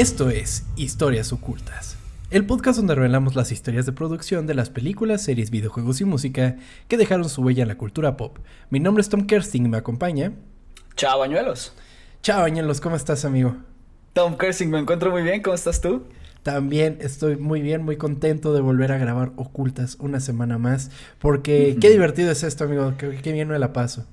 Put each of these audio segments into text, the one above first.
Esto es Historias Ocultas, el podcast donde revelamos las historias de producción de las películas, series, videojuegos y música que dejaron su huella en la cultura pop. Mi nombre es Tom Kersting y me acompaña. Chao, bañuelos. Chao, bañuelos, ¿cómo estás, amigo? Tom Kersting, me encuentro muy bien, ¿cómo estás tú? También estoy muy bien, muy contento de volver a grabar Ocultas una semana más, porque qué divertido es esto, amigo, qué, qué bien me la paso.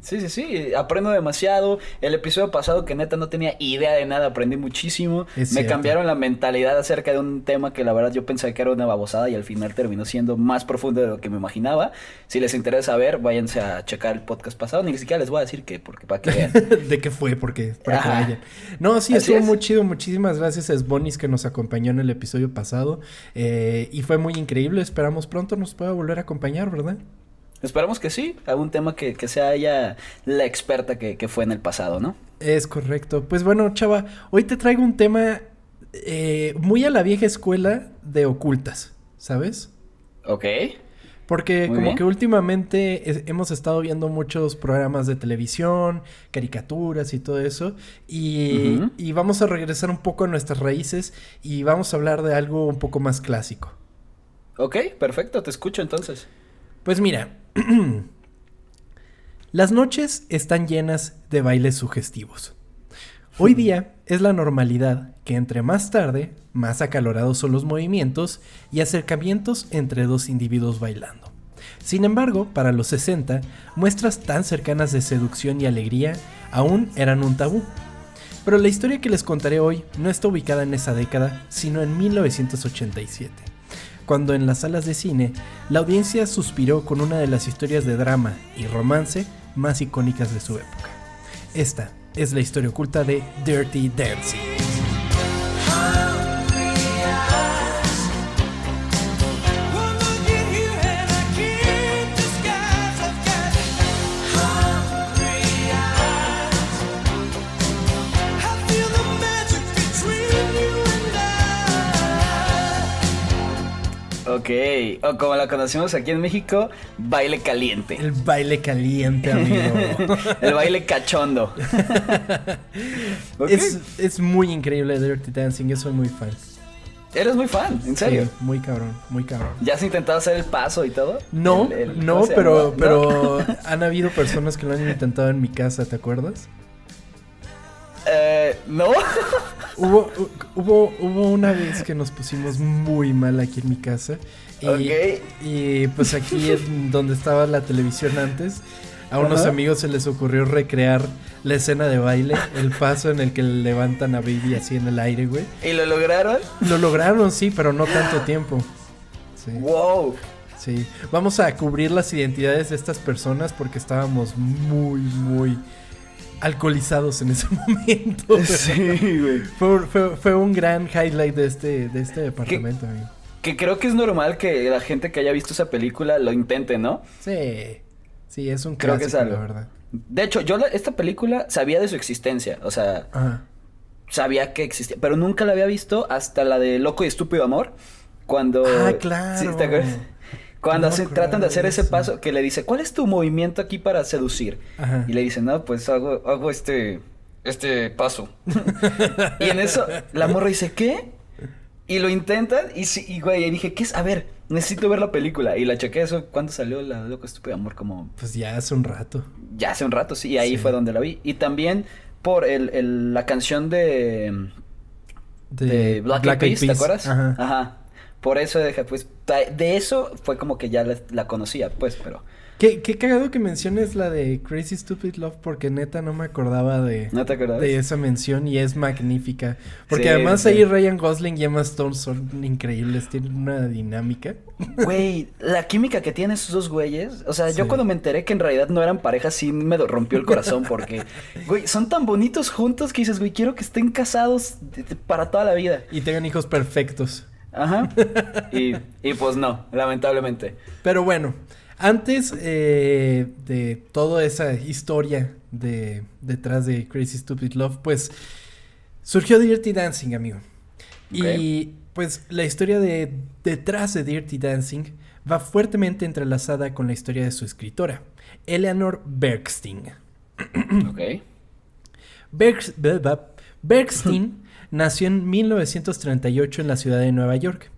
Sí, sí, sí, aprendo demasiado. El episodio pasado que neta no tenía idea de nada, aprendí muchísimo. Es Me cierto. cambiaron la mentalidad acerca de un tema que la verdad yo pensaba que era una babosada y al final terminó siendo más profundo de lo que me imaginaba. Si les interesa saber, váyanse a checar el podcast pasado. Ni siquiera les voy a decir qué, porque para que vean. de qué fue, porque para que vayan. No, sí, Así estuvo es. muy chido. Muchísimas gracias a Sbonis que nos acompañó en el episodio pasado. eh, y fue muy increíble. Esperamos pronto nos pueda volver a acompañar, ¿verdad? Esperamos que sí, algún tema que, que sea ella la experta que, que fue en el pasado, ¿no? Es correcto. Pues bueno, chava, hoy te traigo un tema eh, muy a la vieja escuela de ocultas, ¿sabes? Ok. Porque Muy como bien. que últimamente es- hemos estado viendo muchos programas de televisión, caricaturas y todo eso. Y, y vamos a regresar un poco a nuestras raíces y vamos a hablar de algo un poco más clásico. Ok, perfecto, te escucho entonces. Pues mira, las noches están llenas de bailes sugestivos. Hoy día es la normalidad que entre más tarde, más acalorados son los movimientos y acercamientos entre dos individuos bailando. Sin embargo, para los 60, muestras tan cercanas de seducción y alegría aún eran un tabú. Pero la historia que les contaré hoy no está ubicada en esa década, sino en 1987, cuando en las salas de cine la audiencia suspiró con una de las historias de drama y romance más icónicas de su época. Esta es la historia oculta de Dirty Dancing. Ok, o como la conocemos aquí en México, baile caliente. El baile caliente, amigo. El baile cachondo. Es, es muy increíble Dirty Dancing, yo soy muy fan. Eres muy fan, en serio. Sí, muy cabrón, muy cabrón. ¿Ya has intentado hacer el paso y todo? No, El- el- no, ¿cómo se pero, pero han habido personas que lo han intentado en mi casa, ¿te acuerdas? Eh, no. Hubo, hu- hubo, hubo una vez que nos pusimos muy mal aquí en mi casa. Y, y pues aquí en donde estaba la televisión antes, a unos amigos se les ocurrió recrear la escena de baile, el paso en el que levantan a Baby así en el aire, güey. ¿Y lo lograron? Lo lograron, sí, pero no tanto tiempo. Sí, Wow. sí. Vamos a cubrir las identidades de estas personas porque estábamos muy, muy alcoholizados en ese momento. Sí, güey. Fue, fue- fue un gran highlight de este, de este departamento, amigo. Que creo que es normal que la gente que haya visto esa película lo intente, ¿no? Sí, sí, es un Creo que es clásico, la algo. verdad. De hecho, yo la- esta película sabía de su existencia. O sea, Ajá. sabía que existía, pero nunca la había visto hasta la de Loco y Estúpido Amor. Cuando. Ah, claro. ¿Sí te acuerdas? Cuando No tratan de de hacer ese eso. paso, que le dice, ¿cuál es tu movimiento aquí para seducir? Ajá. Y le dice, no, pues hago, hago este, este paso. y en eso, la morra dice, ¿qué? Y lo intentan, y sí, y güey, y dije, ¿qué es? A ver, necesito ver la película. Y la chequé eso, ¿cuándo salió la de Loco Estúpido Amor? Como Pues ya hace un rato. ya hace un rato, sí, y ahí Sí. fue donde la vi. Y también por el, el- la canción de, de Black, Eyed Peas, ¿te acuerdas? Ajá. Por eso dije, pues, de eso fue como que ya la, la conocía, pues, pero Qué, qué cagado que menciones la de Crazy Stupid Love porque neta no me acordaba de, ¿no te acuerdas? de esa mención y es magnífica. Porque Sí, además sí. ahí Ryan Gosling y Emma Stone son increíbles, tienen una dinámica. Güey, la química que tienen esos dos güeyes, o sea, Sí. yo cuando me enteré que en realidad no eran pareja, sí me rompió el corazón porque, güey, son tan bonitos juntos que dices, güey, quiero que estén casados para toda la vida. Y tengan hijos perfectos. Ajá. Y, y pues no, lamentablemente. Pero bueno, antes eh, de toda esa historia de detrás de Crazy Stupid Love, pues surgió Dirty Dancing, amigo. Y pues la historia de detrás de Dirty Dancing va fuertemente entrelazada con la historia de su escritora, Eleanor Bergstein. Ok. Blah. Bergstein nació en 1938 en la ciudad de Nueva York,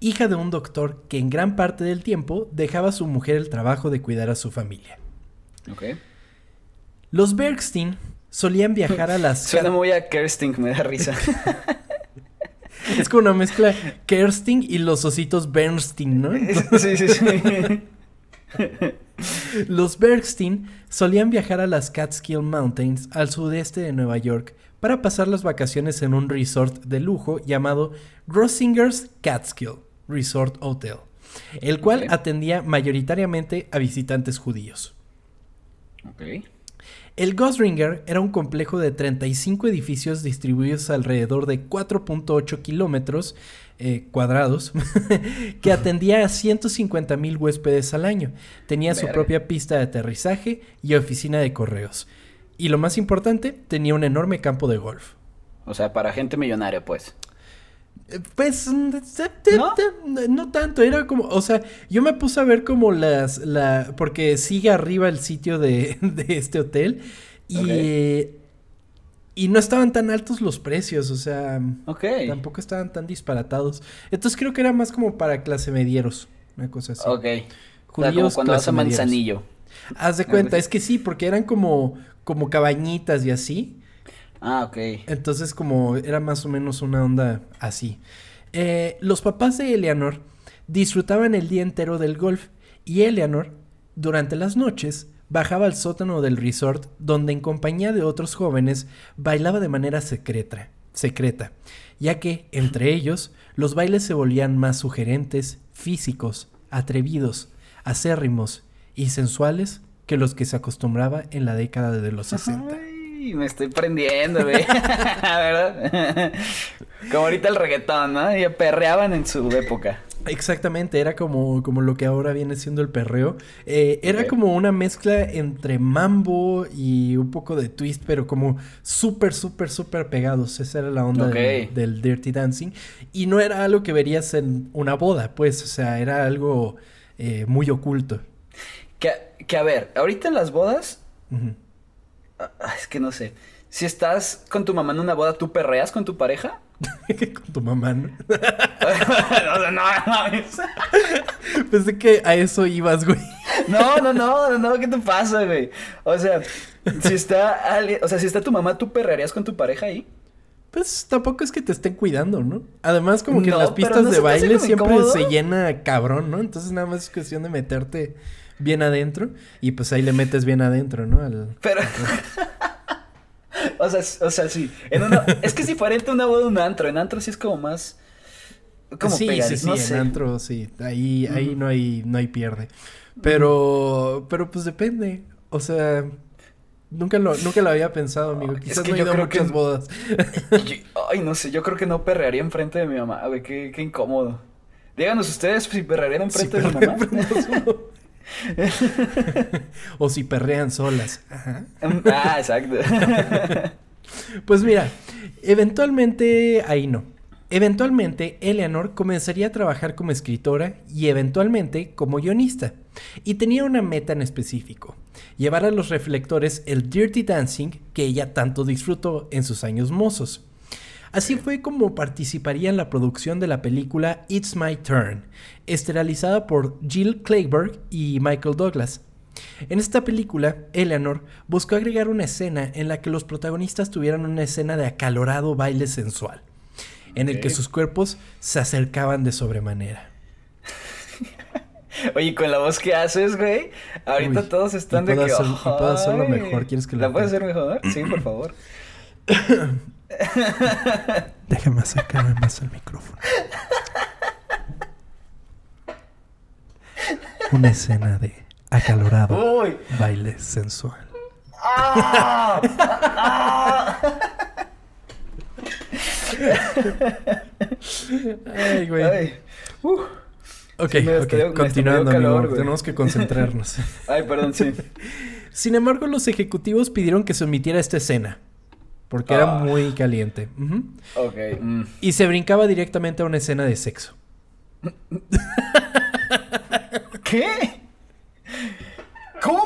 hija de un doctor que en gran parte del tiempo dejaba a su mujer el trabajo de cuidar a su familia. Ok. Los Bergstein solían viajar a las... Suena muy a Kerstin, me da risa. es como una mezcla Kerstin y los ositos Bernstein, ¿no? sí, sí, sí. Los Bergstein solían viajar a las Catskill Mountains al sudeste de Nueva York para pasar las vacaciones en un resort de lujo llamado Grossinger's Catskill Resort Hotel, el cual atendía mayoritariamente a visitantes judíos. El Gosringer era un complejo de 35 edificios distribuidos alrededor de 4.8 kilómetros eh, cuadrados que atendía a 150 mil huéspedes al año. Tenía su propia pista de aterrizaje y oficina de correos. Y lo más importante, tenía un enorme campo de golf. O sea, para gente millonaria, pues. Eh, Pues mm, ¿No? tanto, era como, o sea, yo me puse a ver como las, la, porque sigue arriba el sitio de, de este hotel y, eh, y no estaban tan altos los precios, o sea, Ok. tampoco estaban tan disparatados. Entonces creo que era más como para clase medieros, una cosa así. Ok. O sea, como Judíos, cuando vas a medieros. Haz de cuenta, es que sí, porque eran como, como cabañitas y así. Ah, ok. Entonces como era más o menos una onda así. Eh, los papás de Eleanor disfrutaban el día entero del golf y Eleanor, durante las noches, bajaba al sótano del resort donde en compañía de otros jóvenes bailaba de manera secreta, secreta, ya que, entre ellos, los bailes se volvían más sugerentes, físicos, atrevidos, acérrimos y sensuales que los que se acostumbraba en la década de los 60. Ay, me estoy prendiendo, güey. ¿Verdad? Como ahorita el reggaetón, ¿no? Y perreaban en su época. Exactamente, era como, como lo que ahora viene siendo el perreo. Eh, era como una mezcla entre mambo y un poco de twist, pero como súper, súper, súper pegados. Esa era la onda del Dirty Dancing. Y no era algo que verías en una boda, pues, o sea, era algo eh, muy oculto. Que, que a ver, ahorita en las bodas, ah, es que no sé. Si estás con tu mamá en una boda, ¿tú perreas con tu pareja? Con tu mamá, ¿no? o sea, no, mames. Pensé que a eso ibas, güey. No, no, no, no, no, ¿qué te pasa, güey? O sea, si está alguien, o sea, si está tu mamá, ¿tú perrearías con tu pareja ahí? Pues tampoco es que te estén cuidando, ¿no? Además, como que en No, las pistas ¿no de baile siempre incómodo? se llena cabrón, ¿no? Entonces nada más es cuestión de meterte bien adentro y pues ahí le metes bien adentro, ¿no? Al... Pero. o sea, o sea, sí. En una... Es que es diferente una boda de un antro. En antro sí es como más. Como sí, sí, sí, en antro, sí. Ahí, ahí no hay, no hay pierde. Pero, pero pues depende. O sea, nunca lo, nunca lo había pensado, amigo. Es Quizás que no he ido a muchas que- bodas. Yo- Ay, no sé, yo creo que no perrearía enfrente de mi mamá, güey, qué, qué incómodo. Díganos ustedes si perrearían enfrente de mi mamá. o si perrean solas. Ajá. ah, exacto. Pues mira, eventualmente ahí no. Eventualmente, Eleanor comenzaría a trabajar como escritora y eventualmente como guionista. Y tenía una meta en específico, llevar a los reflectores el Dirty Dancing que ella tanto disfrutó en sus años mozos. Así fue como participaría en la producción de la película It's My Turn, esterilizada por Jill Clayburgh y Michael Douglas. En esta película, Eleanor buscó agregar una escena en la que los protagonistas tuvieran una escena de acalorado baile sensual, en el que sus cuerpos se acercaban de sobremanera. Oye, con la voz que haces, güey, ahorita Uy, todos están de puedo que. hacer- y puedo hacerlo mejor, ¿quieres que lo ¿La puedes hacer mejor? Sí, por favor. Déjame acercarme más al micrófono. Una escena de acalorado Uy. baile sensual. ¡Ah! ¡Ah! Ay, güey. Ay. Uh. Ok, Sí, me ok, estoy- me continuando, amigo. calor, güey. Tenemos que concentrarnos. Ay, perdón, sí. Sin embargo, los ejecutivos pidieron que se omitiera esta escena. Porque era Ah. muy caliente. Ujú. Ok. mm. Y se brincaba directamente a una escena de sexo. ¿Qué? ¿Cómo?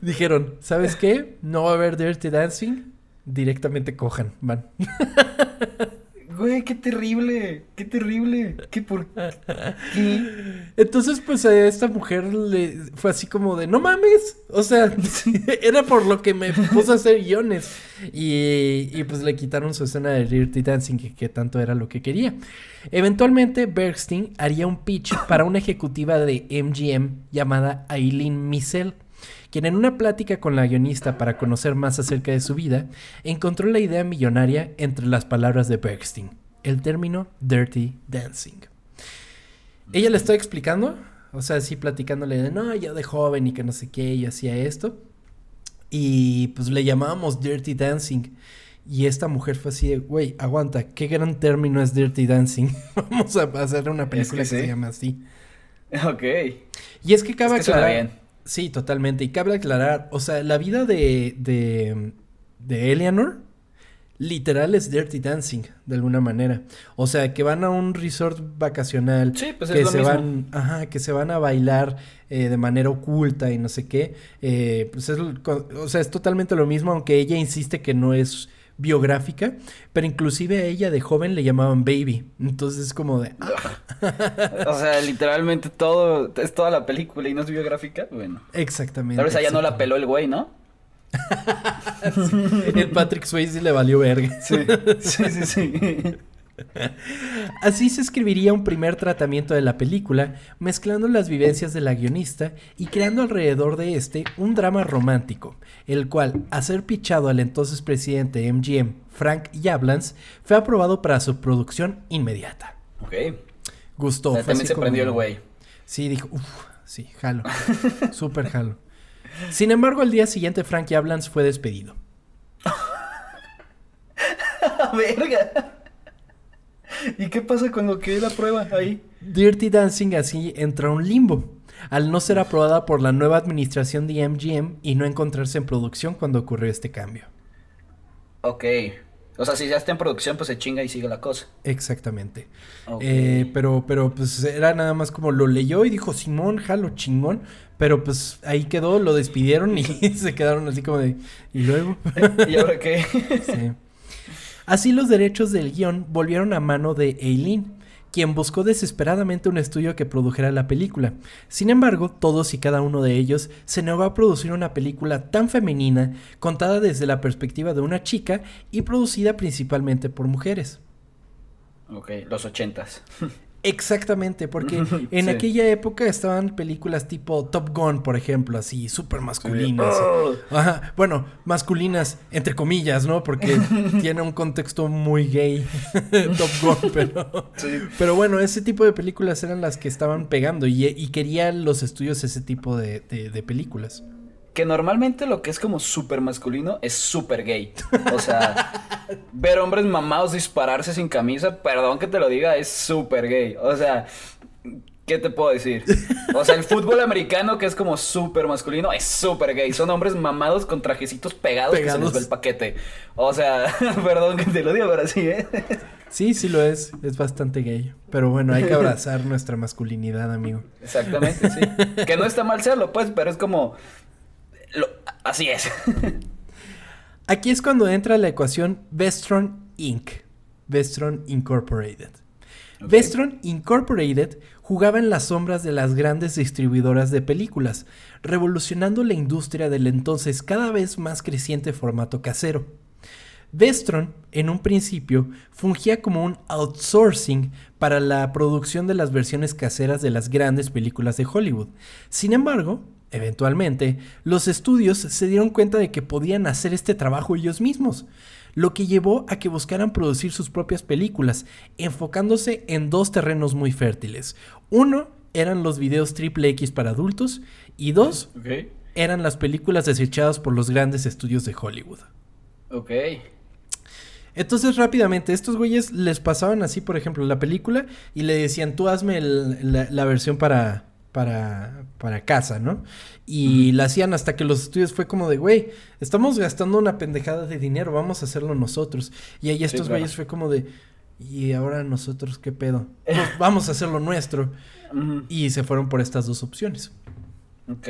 Dijeron, ¿sabes qué? No va a haber Dirty Dancing. directamente cojan, van. Güey, qué terrible, qué terrible, qué por qué. Entonces, pues a esta mujer le fue así como de, no mames, o sea, era por lo que me puso a hacer guiones. Y, y pues le quitaron su escena de Dirty Dancing, que, que tanto era lo que quería. Eventualmente, Bergstein haría un pitch para una ejecutiva de MGM llamada Eileen Missel quien en una plática con la guionista para conocer más acerca de su vida, encontró la idea millonaria entre las palabras de Bergstein, el término Dirty Dancing. Ella le está explicando, o sea, así platicándole de, no, yo de joven y que no sé qué, y hacía esto. Y pues le llamábamos Dirty Dancing. Y esta mujer fue así de, güey, aguanta, qué gran término es Dirty Dancing. Vamos a hacer una película que, se llama así. Ok. Y es que cabe Es que aclarar. bien. Sí, totalmente. Y cabe aclarar, o sea, la vida de, de, de Eleanor literal es Dirty Dancing, de alguna manera. O sea, que van a un resort vacacional, Sí, pues es que lo se mismo. van, ajá, que se van a bailar eh, de manera oculta y no sé qué. Eh, pues es, o sea, es totalmente lo mismo, aunque ella insiste que no es biográfica, pero inclusive a ella de joven le llamaban baby. Entonces es como de, ah, O sea, literalmente todo, es toda la película y no es biográfica. Bueno. exactamente. Tal vez allá no la peló el güey, ¿no? El Patrick Swayze le valió verga. Sí, sí, sí, sí. Así se escribiría un primer tratamiento de la película, mezclando las vivencias de la guionista y creando alrededor de este un drama romántico, el cual, a ser pichado al entonces presidente de MGM, Frank Yablans, fue aprobado para su producción inmediata. Ok. Gustó. O sea, fue también se como- prendió el güey. Sí, dijo, uff, sí, jalo. Súper jalo. Sin embargo, al día siguiente Frank Yablans fue despedido. Verga. ¿Y qué pasa con lo que es la prueba ahí? Dirty Dancing así entra a un limbo, al no ser aprobada por la nueva administración de MGM y no encontrarse en producción cuando ocurrió este cambio. Ok. O sea, si ya está en producción, pues se chinga y sigue la cosa. Exactamente. Eh, pero, pero pues era nada más como lo leyó y dijo, Simón, jalo, chingón. Pero pues ahí quedó, lo despidieron y se quedaron así como de... ¿Y luego? ¿Y ahora qué? Sí. Así los derechos del guion volvieron a mano de Eileen, quien buscó desesperadamente un estudio que produjera la película. Sin embargo, todos y cada uno de ellos se negó a producir una película tan femenina, contada desde la perspectiva de una chica y producida principalmente por mujeres. ok, los ochentas. Exactamente, porque en Sí. aquella época estaban películas tipo Top Gun, por ejemplo, así, súper masculinas. Oh. Ajá, bueno, masculinas, entre comillas, ¿no? Porque tiene un contexto muy gay, Top Gun, pero... Sí. Pero bueno, ese tipo de películas eran las que estaban pegando y, y querían los estudios ese tipo de, de- de películas. Que normalmente lo que es como súper masculino es súper gay. O sea, ver hombres mamados dispararse sin camisa, perdón que te lo diga, es súper gay. O sea, ¿qué te puedo decir? O sea, el fútbol americano que es como súper masculino es súper gay. Son hombres mamados con trajecitos pegados, que se Pegados. les ve el paquete. O sea, perdón que te lo diga, pero sí, ¿eh? Sí, sí lo es, es bastante gay. Pero bueno, hay que abrazar nuestra masculinidad, amigo. Exactamente, sí. Que no está mal serlo, pues, pero es como... lo- así es. Aquí es cuando entra la ecuación Vestron Inc. Vestron Incorporated. Vestron Incorporated jugaba en las sombras de las grandes distribuidoras de películas, revolucionando la industria del entonces cada vez más creciente formato casero. Vestron, en un principio, fungía como un outsourcing para la producción de las versiones caseras de las grandes películas de Hollywood. Sin embargo, eventualmente, los estudios se dieron cuenta de que podían hacer este trabajo ellos mismos, lo que llevó a que buscaran producir sus propias películas, enfocándose en dos terrenos muy fértiles. Uno eran los videos triple X para adultos y dos eran las películas desechadas por los grandes estudios de Hollywood. Ok. Entonces rápidamente, estos güeyes les pasaban así, por ejemplo, la película y le decían, tú hazme el- la, la versión para, para, para casa, ¿no? Y la hacían hasta que los estudios fue como de, güey, estamos gastando una pendejada de dinero, vamos a hacerlo nosotros. Y ahí estos claro. güeyes fue como de, ¿y ahora nosotros qué pedo? Pues vamos a hacerlo nuestro. Y se fueron por estas dos opciones. Ok.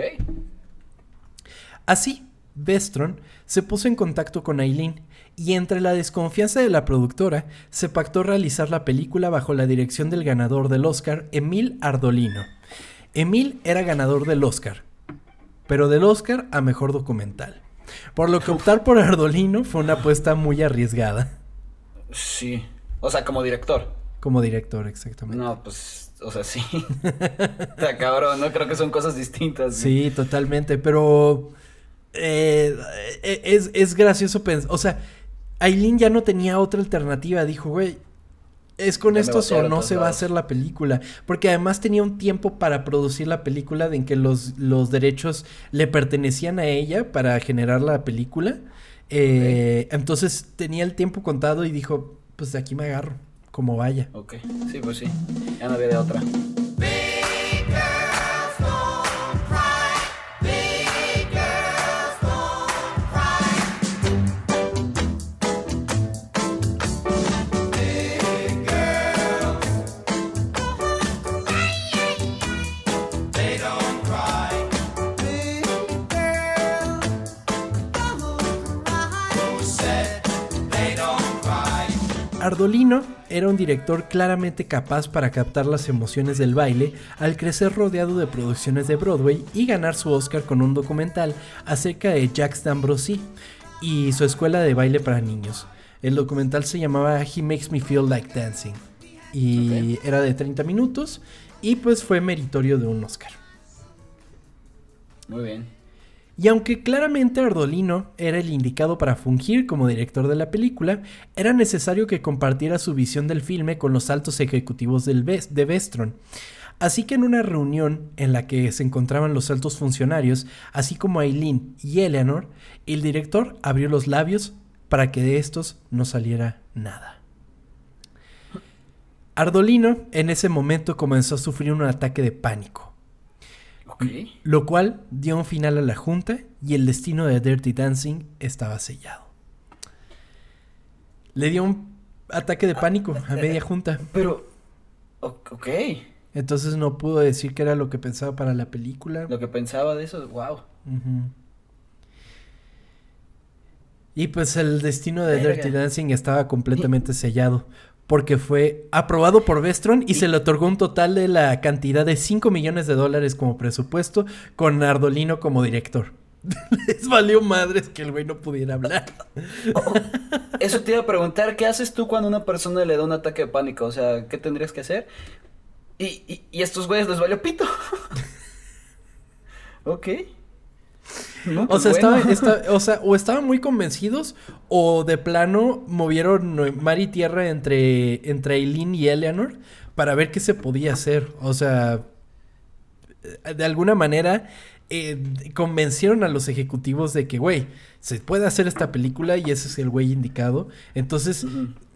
Así, Vestron se puso en contacto con Aileen y entre la desconfianza de la productora se pactó realizar la película bajo la dirección del ganador del Oscar, Emil Ardolino. Emil era ganador del Oscar, pero del Oscar a mejor documental. Por lo que optar por Ardolino fue una apuesta muy arriesgada. Sí. O sea, como director. Como director, exactamente. No, pues, o sea, sí. Está cabrón, ¿no? Creo que son cosas distintas. Sí, totalmente, pero eh, es, es gracioso pensar, o sea, Aileen ya no tenía otra alternativa, dijo, güey, es con esto o no se va a hacer la película. Porque además tenía un tiempo para producir la película de en que los, los derechos le pertenecían a ella para generar la película. Eh, entonces tenía el tiempo contado y dijo, pues de aquí me agarro, como vaya. Ok, sí, pues sí, ya no había de otra. Ardolino era un director claramente capaz para captar las emociones del baile al crecer rodeado de producciones de Broadway y ganar su Oscar con un documental acerca de Jacques D'Ambrosi y su escuela de baile para niños. El documental se llamaba He Makes Me Feel Like Dancing y era de 30 minutos y pues fue meritorio de un Oscar. Muy bien. Y aunque claramente Ardolino era el indicado para fungir como director de la película, era necesario que compartiera su visión del filme con los altos ejecutivos de Vestron. Así que en una reunión en la que se encontraban los altos funcionarios, así como Aileen y Eleanor, el director abrió los labios para que de estos no saliera nada. Ardolino en ese momento comenzó a sufrir un ataque de pánico. Lo cual dio un final a la junta y el destino de Dirty Dancing estaba sellado. Le dio un ataque de pánico a media junta. Pero, ok. Entonces no pudo decir qué era lo que pensaba para la película. Lo que pensaba de eso, wow. Y pues el destino de Dirty Dancing estaba completamente sellado porque fue aprobado por Vestron y, se le otorgó un total de la cantidad de 5 millones de dólares como presupuesto con Ardolino como director. Les valió madres que el güey no pudiera hablar. Oh, eso te iba a preguntar, ¿qué haces tú cuando una persona le da un ataque de pánico? O sea, ¿qué tendrías que hacer? Y, y, y estos güeyes les valió pito. ok o, sea, estaba, o sea, o estaban muy convencidos o de plano movieron mar y tierra entre, entre Eileen y Eleanor para ver qué se podía hacer. O sea, de alguna manera eh, convencieron a los ejecutivos de que, güey, se puede hacer esta película y ese es el güey indicado. Entonces,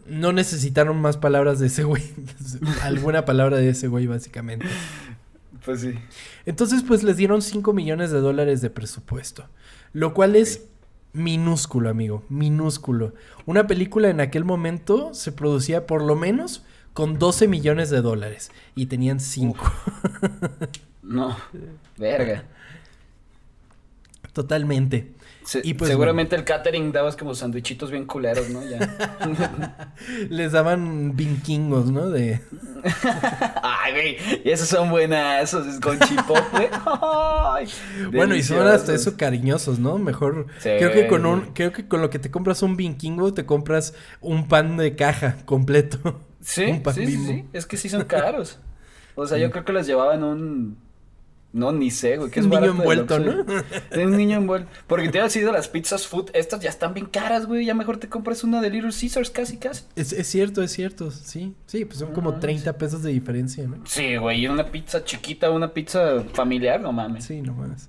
no necesitaron más palabras de ese güey. alguna palabra de ese güey, básicamente. Pues sí. Entonces, pues les dieron 5 millones de dólares de presupuesto. Lo cual es minúsculo, amigo. Minúsculo. Una película en aquel momento se producía por lo menos con 12 millones de dólares. Y tenían 5. no. Verga. Totalmente y pues, seguramente el catering dabas como sandwichitos bien culeros, ¿no? Ya. Les daban vinquingos, ¿no? De. Ay, güey. Y esos son buenas, esos con chipotle. bueno, y son hasta eso cariñosos, ¿no? Mejor. Creo que con un, creo que con lo que te compras un vinquingo, te compras un pan de caja completo. Sí, un pan sí, sí, Es que sí son caros. O sea, yo creo que los llevaban un no, ni sé, güey. Que es un niño envuelto, ¿no? un niño envuelto. Porque te has sido las pizzas food, estas ya están bien caras, güey. Ya mejor te compras una de Little Caesars, casi, casi. Es, cierto, es cierto. Sí, sí, pues son como 30 pesos de diferencia, ¿no? Sí, güey. Y una pizza chiquita, una pizza familiar, no mames. Sí, no mames.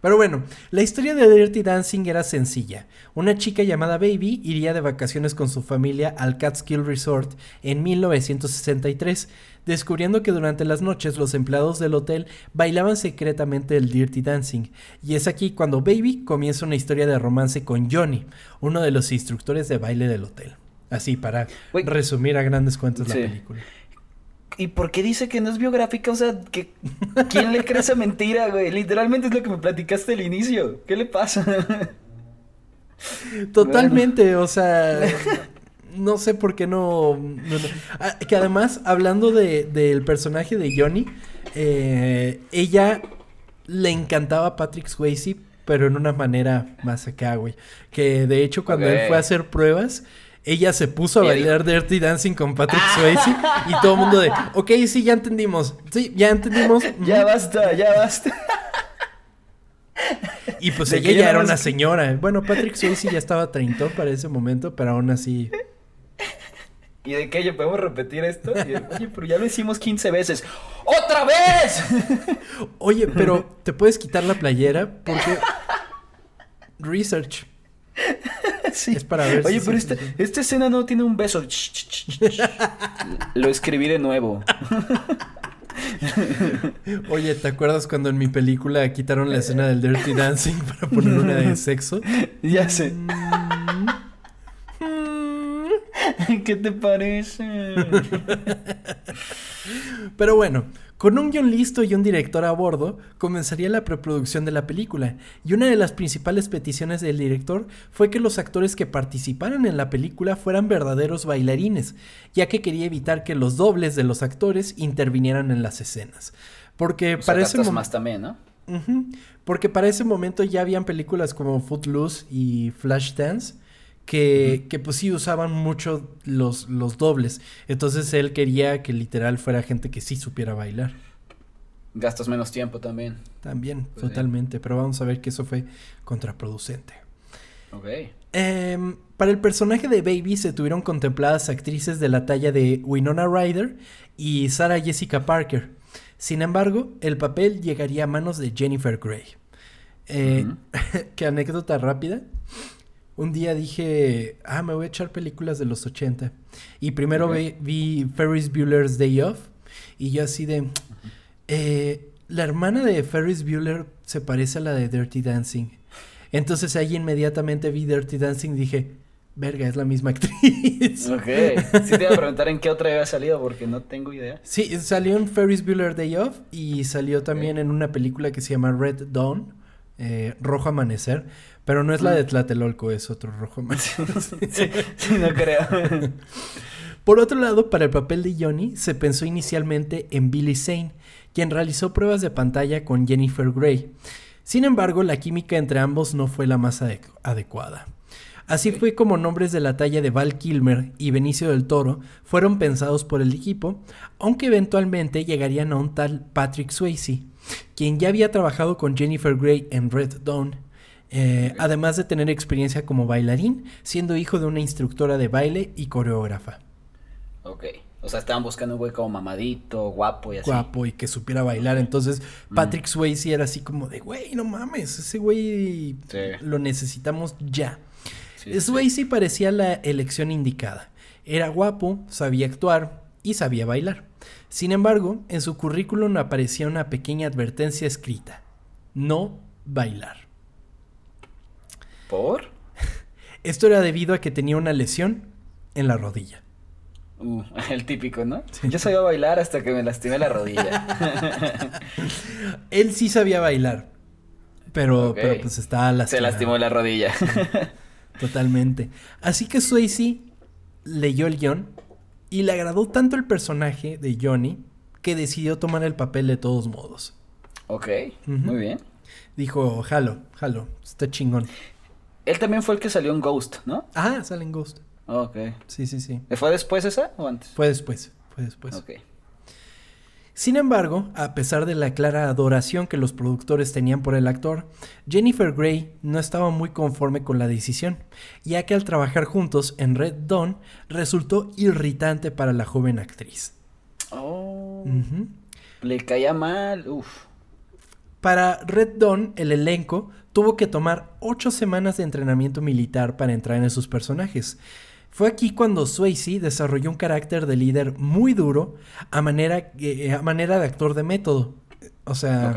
Pero bueno, la historia de Dirty Dancing era sencilla. Una chica llamada Baby iría de vacaciones con su familia al Catskill Resort en 1963, descubriendo que durante las noches los empleados del hotel bailaban secretamente el Dirty Dancing. Y es aquí cuando Baby comienza una historia de romance con Johnny, uno de los instructores de baile del hotel. Así, para resumir a grandes cuentos la película. ¿Y por qué dice que no es biográfica? O sea, que, ¿quién le cree esa mentira, güey? Literalmente es lo que me platicaste al inicio. ¿Qué le pasa? Totalmente, o sea, no sé por qué no... no, no. Ah, que además, hablando de, del personaje de Johnny, eh, ella le encantaba a Patrick Swayze, pero en una manera más acá, güey. Que de hecho cuando él fue a hacer pruebas, ella se puso a bailar Dirty Dancing con Patrick Swayze y todo el mundo de, ok, sí, ya entendimos, sí, ya entendimos. Ya ujú". basta, ya basta. Y pues ella ya era una señora. Bueno, Patrick Swayze ya estaba treintón para ese momento, pero aún así... ¿Y de qué? ¿Ya podemos repetir esto? Y Oye, pero ya lo hicimos 15 veces. ¡Otra vez! Oye, pero te puedes quitar la playera porque... Research. Sí. Es para ver Oye, si pero esta, esta escena no tiene un beso. Lo escribí de nuevo. Oye, ¿te acuerdas cuando en mi película quitaron la escena del Dirty Dancing para poner una de sexo? Ya sé. ¿Qué te parece? Pero bueno, con un guion listo y un director a bordo, comenzaría la preproducción de la película, y una de las principales peticiones del director fue que los actores que participaran en la película fueran verdaderos bailarines, ya que quería evitar que los dobles de los actores intervinieran en las escenas. Porque O sea, para ese más también, ¿no? Ujú, Porque para ese momento ya habían películas como Footloose y Flashdance que, que pues sí usaban mucho los, los dobles. Entonces él quería que literal fuera gente que sí supiera bailar. Gastas menos tiempo también. También, Pues sí. totalmente. Pero vamos a ver que eso fue contraproducente. Ok. Em, para el personaje de Baby se tuvieron contempladas actrices de la talla de Winona Ryder y Sarah Jessica Parker. Sin embargo, el papel llegaría a manos de Jennifer Grey. Eh. ¿Qué anécdota rápida? Un día dije, ah, me voy a echar películas de los 80. Y primero vi Ferris Bueller's Day Off. Y yo así de, eh, la hermana de Ferris Bueller se parece a la de Dirty Dancing. Entonces ahí inmediatamente vi Dirty Dancing y dije, verga, es la misma actriz. Ok. Sí te iba a preguntar en qué otra había salido porque no tengo idea. Sí, salió en Ferris Bueller Day Off y salió también en una película que se llama Red Dawn, eh, Rojo Amanecer, pero no es la de Tlatelolco, es otro Rojo Amanecer. Sí, sí, no creo. Por otro lado, para el papel de Johnny se pensó inicialmente en Billy Zane, quien realizó pruebas de pantalla con Jennifer Grey. Sin embargo, la química entre ambos no fue la más ade- adecuada. Así fue como nombres de la talla de Val Kilmer y Benicio del Toro fueron pensados por el equipo, aunque eventualmente llegarían a un tal Patrick Swayze, quien ya había trabajado con Jennifer Grey en Red Dawn, eh, además de tener experiencia como bailarín, siendo hijo de una instructora de baile y coreógrafa. Ok. O sea, estaban buscando un güey como mamadito, guapo y así. guapo y que supiera bailar. Entonces, Patrick Swayze era así como de, güey, no mames, ese güey Sí. lo necesitamos ya. Sí, sí, Swayze parecía la elección indicada. Era guapo, sabía actuar y sabía bailar. Sin embargo, en su currículum aparecía una pequeña advertencia escrita. No bailar. ¿Por? Esto era debido a que tenía una lesión en la rodilla. Uh, el típico, ¿no? Yo sabía bailar hasta que me lastimé la rodilla. Él sí sabía bailar, pero, pero pues estaba lastimado. Se lastimó la rodilla. Totalmente. Así que Swayze leyó el guion y le agradó tanto el personaje de Johnny que decidió tomar el papel de todos modos. ok, muy bien. Dijo, jalo, jalo, está chingón. Él también fue el que salió en Ghost, ¿no? Ah, sale en Ghost. Ok. Sí, sí, sí. ¿Fue después esa o antes? Fue después, fue después. Ok. Sin embargo, a pesar de la clara adoración que los productores tenían por el actor, Jennifer Grey no estaba muy conforme con la decisión, ya que al trabajar juntos en Red Dawn resultó irritante para la joven actriz. Oh, Ujú. le caía mal. Uf. Para Red Dawn, el elenco tuvo que tomar ocho semanas de entrenamiento militar para entrar en sus personajes. Fue aquí cuando Swayze desarrolló un carácter de líder muy duro a manera, eh, a manera de actor de método. O sea,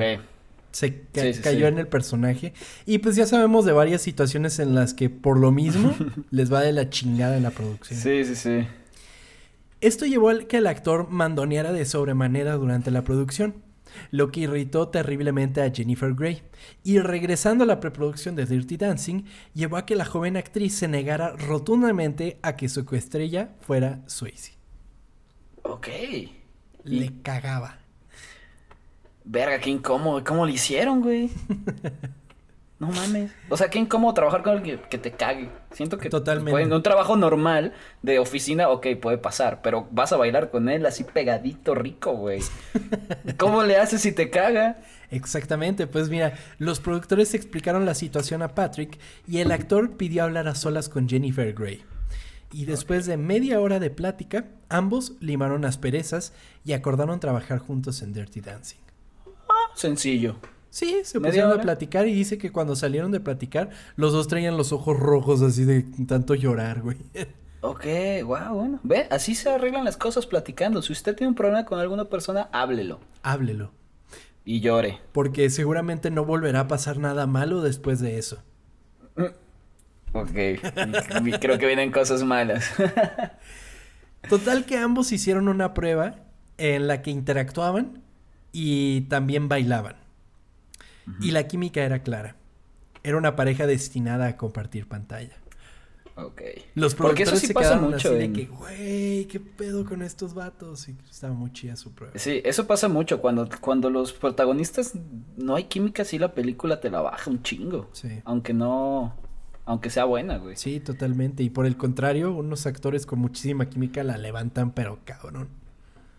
se ca- Sí, sí, cayó sí. en el personaje. Y pues ya sabemos de varias situaciones en las que por lo mismo les va de la chingada en la producción. Sí, sí, sí. Esto llevó a que el actor mandoneara de sobremanera durante la producción. Lo que irritó terriblemente a Jennifer Grey, y regresando a la preproducción de Dirty Dancing, llevó a que la joven actriz se negara rotundamente a que su coestrella fuera Swayze. Ok. Le cagaba. Verga, qué incómodo. ¿Cómo lo hicieron, güey? No mames. O sea, qué incómodo trabajar con alguien que, te cague. Siento que Totalmente. en un trabajo normal de oficina, ok, puede pasar. Pero vas a bailar con él así pegadito, rico, güey. ¿Cómo le haces si te caga? Exactamente, pues mira, los productores explicaron la situación a Patrick y el actor pidió hablar a solas con Jennifer Grey. Y después de media hora de plática, ambos limaron asperezas y acordaron trabajar juntos en Dirty Dancing. Sencillo. Sí, se ¿Media pusieron a platicar y dice que cuando salieron de platicar, los dos traían los ojos rojos así de tanto llorar, güey. Ok, wow, bueno. Ve, así se arreglan las cosas platicando. Si usted tiene un problema con alguna persona, háblelo. Háblelo, Y llore. porque seguramente no volverá a pasar nada malo después de eso. Ok. Creo que vienen cosas malas. Total que ambos hicieron una prueba en la que interactuaban y también bailaban. Y la química era clara. Era una pareja destinada a compartir pantalla. ok. Los Porque eso sí se pasa mucho de en- que, güey, qué pedo con estos vatos. Y estaba muy chida su prueba. Sí, eso pasa mucho. Cuando, cuando los protagonistas no hay química, sí la película te la baja un chingo. Sí. Aunque no. Aunque sea buena, güey. Sí, totalmente. Y por el contrario, unos actores con muchísima química la levantan, pero cabrón.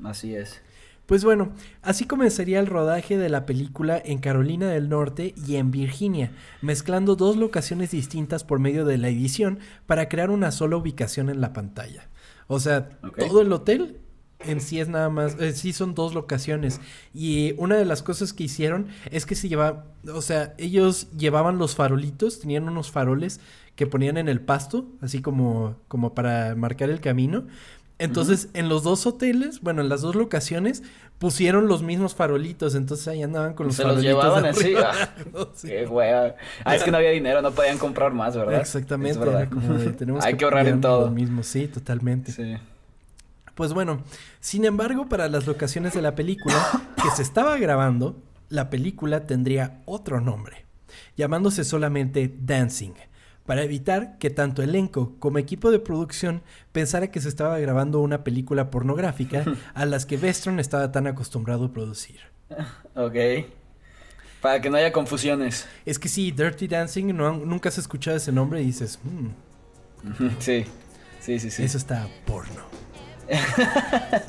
Así es. Pues bueno, así comenzaría el rodaje de la película en Carolina del Norte y en Virginia, mezclando dos locaciones distintas por medio de la edición para crear una sola ubicación en la pantalla. O sea, todo el hotel en sí es nada más, eh, sí son dos locaciones. Y una de las cosas que hicieron es que se llevaba, o sea, ellos llevaban los farolitos, tenían unos faroles que ponían en el pasto, así como, como para marcar el camino. Entonces, en los dos hoteles, bueno, en las dos locaciones, pusieron los mismos farolitos. Entonces ahí andaban con los Se los farolitos. llevaban de así. arriba. ah, Sí. Qué wea. Ah, es que no había dinero, no podían comprar más, ¿verdad? Exactamente, verdad. era como de, tenemos Hay que ahorrar en todo. Lo mismo, sí, totalmente. Sí. Pues bueno, sin embargo, para las locaciones de la película que se estaba grabando, la película tendría otro nombre, llamándose solamente Dancing, para evitar que tanto elenco como equipo de producción pensara que se estaba grabando una película pornográfica a las que Vestron estaba tan acostumbrado a producir. Ok. Para que no haya confusiones. Es que sí, Dirty Dancing, no, nunca has escuchado ese nombre y dices, "Mm, Sí. Sí, sí, sí. eso está porno.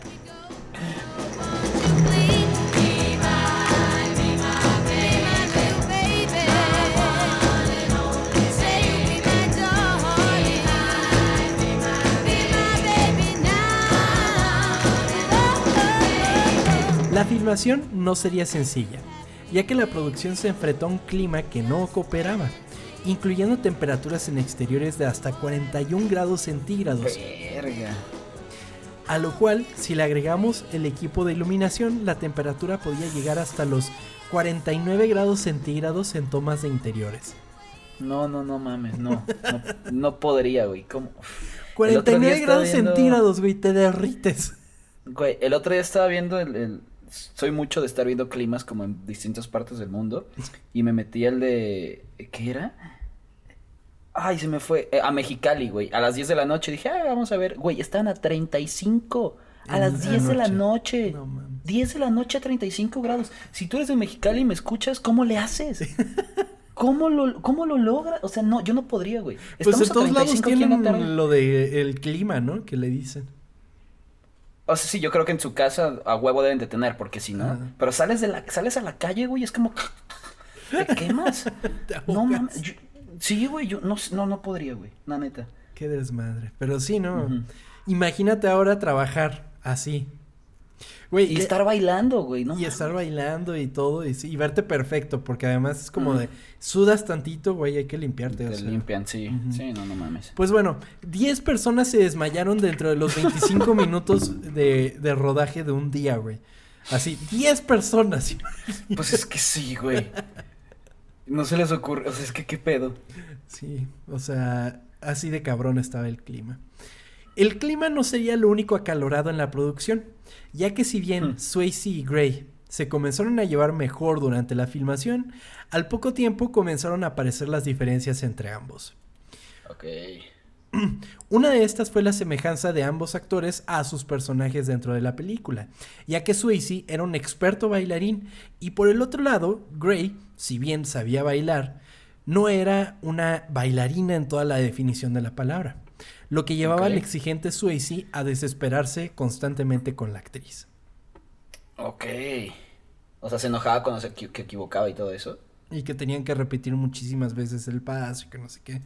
La filmación no sería sencilla, ya que la producción se enfrentó a un clima que no cooperaba, incluyendo temperaturas en exteriores de hasta 41 grados centígrados, Verga. a lo cual si le agregamos el equipo de iluminación, la temperatura podía llegar hasta los 49 grados centígrados en tomas de interiores. No, no, no mames, no. No, no podría, güey. ¿Cómo? El otro 49 día estaba grados viendo- centígrados, güey, te derrites. Güey, el otro día estaba viendo el, el- Soy mucho de estar viendo climas como en distintas partes del mundo. Y me metí al de... ¿Qué era? Ay, se me fue. Eh, a Mexicali, güey. A las 10 de la noche dije, ah, vamos a ver. Güey, estaban a 35. A En las la 10 de la noche. No mames. 10 de la noche a 35 grados. Si tú eres de Mexicali y me escuchas, ¿cómo le haces? ¿Cómo lo, cómo lo logras? O sea, no, yo no podría, güey. Pues Estamos en a todos lados 35 aquí en la tarde. tienen lo de el clima, ¿no? Que le dicen. O sea, sí, yo creo que en su casa a huevo deben de tener, porque si no. Pero sales de la, sales a la calle, güey, es como. Te quemas. Te no mames. yo- sí, güey, yo no, no, no podría, güey. La neta. Qué desmadre. Pero sí, ¿no? Imagínate ahora trabajar así. Güey, Y estar bailando, güey, ¿no? y estar bailando y todo y, sí, y verte perfecto, porque además es como de sudas tantito, güey, hay que limpiarte. o Te sea. limpian, sí. Sí, no, no mames. Pues bueno, 10 personas se desmayaron dentro de los 25 minutos de, de rodaje de un día, güey. Así, 10 personas. Pues es que sí, güey. No se les ocurre. O sea, es que qué pedo. Sí, o sea, así de cabrón estaba el clima. El clima no sería lo único acalorado en la producción, ya que si bien Hmm. Swayze y Gray se comenzaron a llevar mejor durante la filmación, al poco tiempo comenzaron a aparecer las diferencias entre ambos. Ok. Una de estas fue la semejanza de ambos actores a sus personajes dentro de la película, ya que Swayze era un experto bailarín y por el otro lado, Gray, si bien sabía bailar, no era una bailarina en toda la definición de la palabra, lo que llevaba al exigente Swayze a desesperarse constantemente con la actriz. Ok. O sea, se enojaba cuando se equivocaba y todo eso. Y que tenían que repetir muchísimas veces el paso y que no sé qué.